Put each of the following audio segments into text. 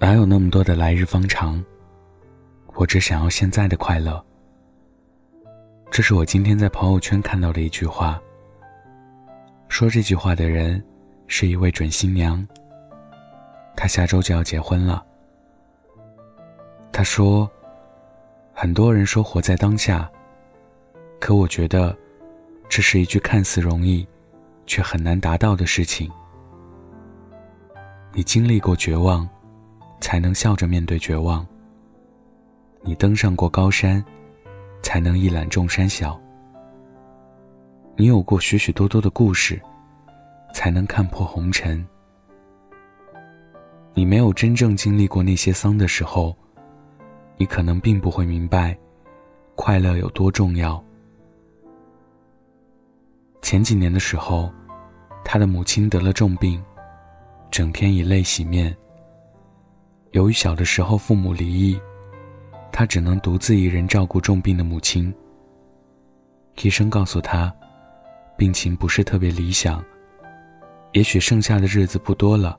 哪有那么多的来日方长？我只想要现在的快乐。这是我今天在朋友圈看到的一句话。说这句话的人是一位准新娘。她下周就要结婚了。她说：“很多人说活在当下，可我觉得，这是一句看似容易，却很难达到的事情。你经历过绝望。”才能笑着面对绝望。你登上过高山，才能一览众山小。你有过许许多多的故事，才能看破红尘。你没有真正经历过那些丧的时候，你可能并不会明白，快乐有多重要。前几年的时候，他的母亲得了重病，整天以泪洗面。由于小的时候父母离异，他只能独自一人照顾重病的母亲。医生告诉他，病情不是特别理想，也许剩下的日子不多了，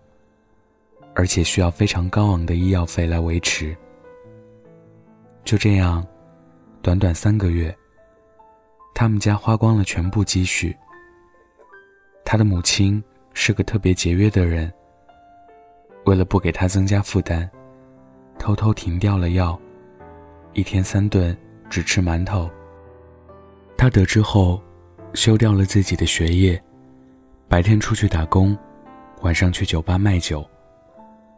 而且需要非常高昂的医药费来维持。就这样，短短三个月，他们家花光了全部积蓄。他的母亲是个特别节约的人。为了不给他增加负担，偷偷停掉了药，一天三顿只吃馒头。他得知后，休掉了自己的学业，白天出去打工，晚上去酒吧卖酒，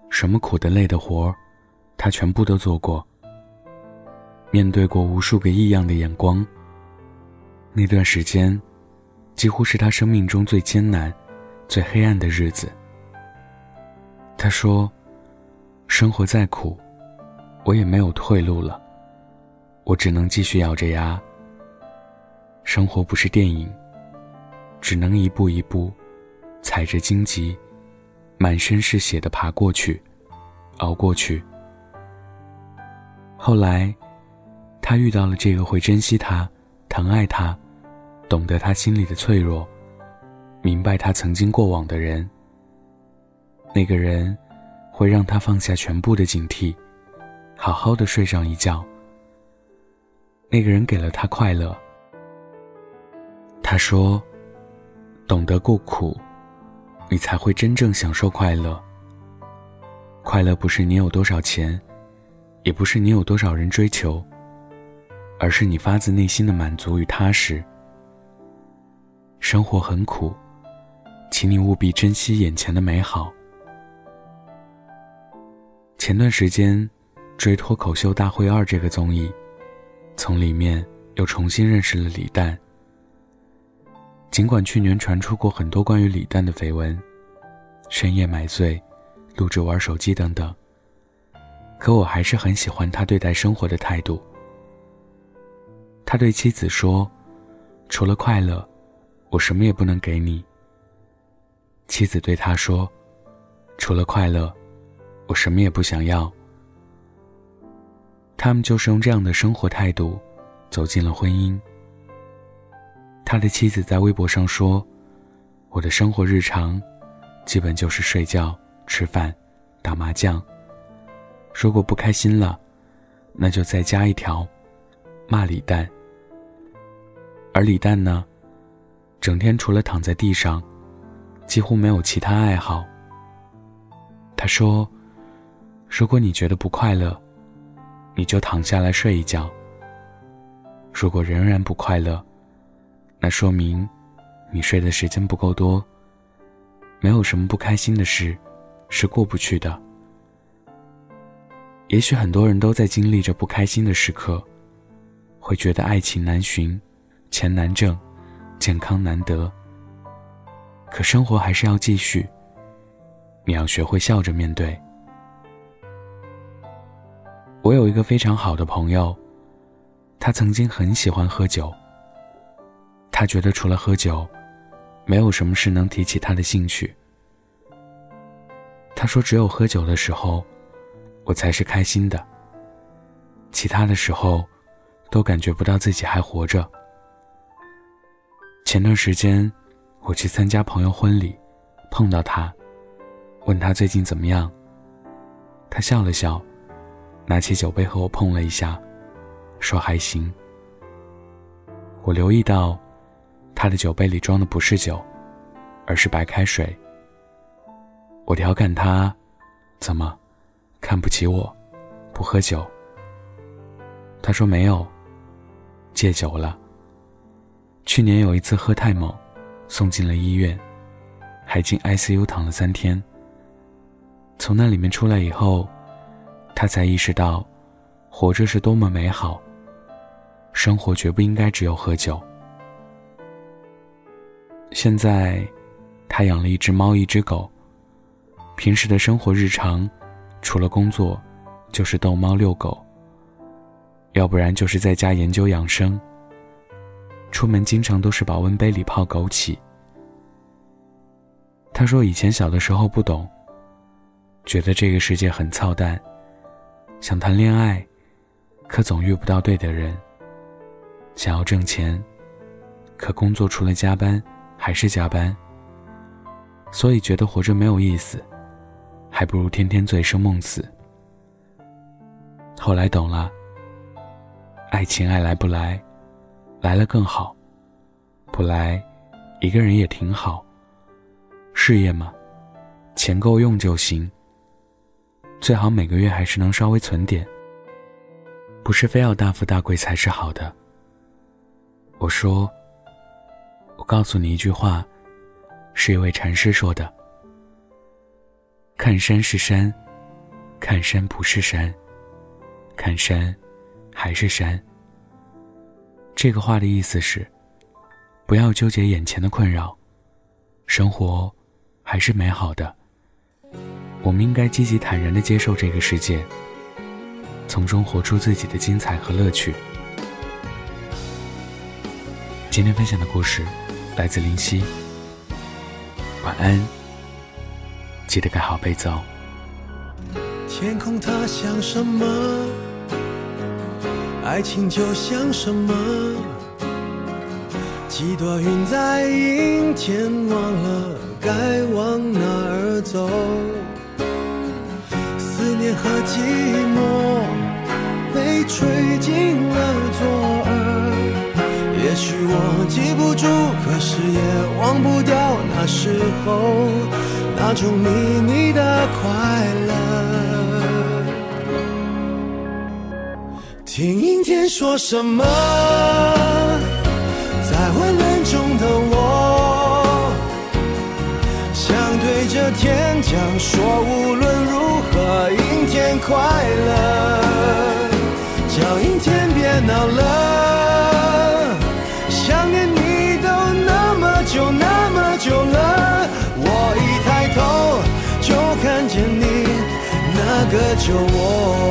什么苦的累的活儿，他全部都做过。面对过无数个异样的眼光，那段时间，几乎是他生命中最艰难、最黑暗的日子。他说：“生活再苦，我也没有退路了。我只能继续咬着牙。生活不是电影，只能一步一步，踩着荆棘，满身是血的爬过去，熬过去。后来，他遇到了这个会珍惜他、疼爱他、懂得他心里的脆弱、明白他曾经过往的人。”那个人会让他放下全部的警惕，好好的睡上一觉。那个人给了他快乐。他说：“懂得过苦，你才会真正享受快乐。快乐不是你有多少钱，也不是你有多少人追求，而是你发自内心的满足与踏实。生活很苦，请你务必珍惜眼前的美好。”前段时间追《脱口秀大会二》这个综艺，从里面又重新认识了李诞。尽管去年传出过很多关于李诞的绯闻，深夜买醉、录制玩手机等等，可我还是很喜欢他对待生活的态度。他对妻子说：“除了快乐，我什么也不能给你。”妻子对他说：“除了快乐。”我什么也不想要。他们就是用这样的生活态度走进了婚姻。他的妻子在微博上说：“我的生活日常，基本就是睡觉、吃饭、打麻将。如果不开心了，那就再加一条，骂李诞。而李诞呢，整天除了躺在地上，几乎没有其他爱好。”他说。如果你觉得不快乐，你就躺下来睡一觉。如果仍然不快乐，那说明你睡的时间不够多。没有什么不开心的事是过不去的。也许很多人都在经历着不开心的时刻，会觉得爱情难寻，钱难挣，健康难得。可生活还是要继续，你要学会笑着面对。我有一个非常好的朋友，他曾经很喜欢喝酒。他觉得除了喝酒，没有什么事能提起他的兴趣。他说：“只有喝酒的时候，我才是开心的。其他的时候，都感觉不到自己还活着。”前段时间，我去参加朋友婚礼，碰到他，问他最近怎么样。他笑了笑，拿起酒杯和我碰了一下，说还行。我留意到，他的酒杯里装的不是酒，而是白开水。我调侃他：“怎么，看不起我，不喝酒？”他说：“没有，戒酒了。去年有一次喝太猛，送进了医院，还进 ICU 躺了三天。从那里面出来以后，他才意识到，活着是多么美好。”生活绝不应该只有喝酒。现在，他养了一只猫，一只狗。平时的生活日常，除了工作，就是逗猫遛狗。要不然就是在家研究养生。出门经常都是保温杯里泡枸杞。他说以前小的时候不懂，觉得这个世界很操蛋，想谈恋爱，可总遇不到对的人。想要挣钱，可工作除了加班还是加班，所以觉得活着没有意思，还不如天天醉生梦死。后来懂了，爱情爱来不来，来了更好，不来，一个人也挺好。事业嘛，钱够用就行，最好每个月还是能稍微存点，不是非要大富大贵才是好的。我说：“我告诉你一句话，是一位禅师说的。看山是山，看山不是山，看山还是山。这个话的意思是，不要纠结眼前的困扰，生活还是美好的。我们应该积极坦然的接受这个世界，从中活出自己的精彩和乐趣。”今天分享的故事来自林夕。晚安，记得盖好被子哦。天空它像什么？爱情就像什么？几朵云在阴天，忘了该往哪儿走。和寂寞被吹进了左耳。也许我记不住，可是也忘不掉那时候那种秘密的快乐。听阴天说什么，想说，无论如何，阴天快乐，叫阴天别闹了。想念你都那么久那么久了，我一抬头就看见你那个酒窝。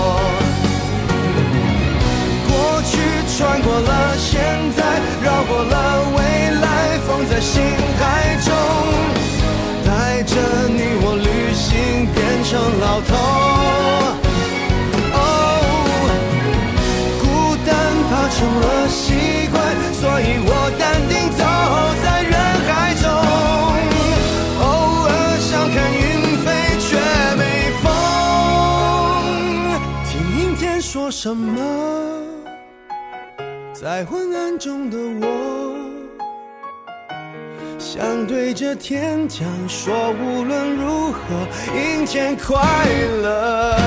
头。哦孤单怕成了习惯所以我淡定走在人海中。偶尔想看云飞却没风。听阴天说什么在昏暗中的我。想对着天讲说无论如何阴天快乐。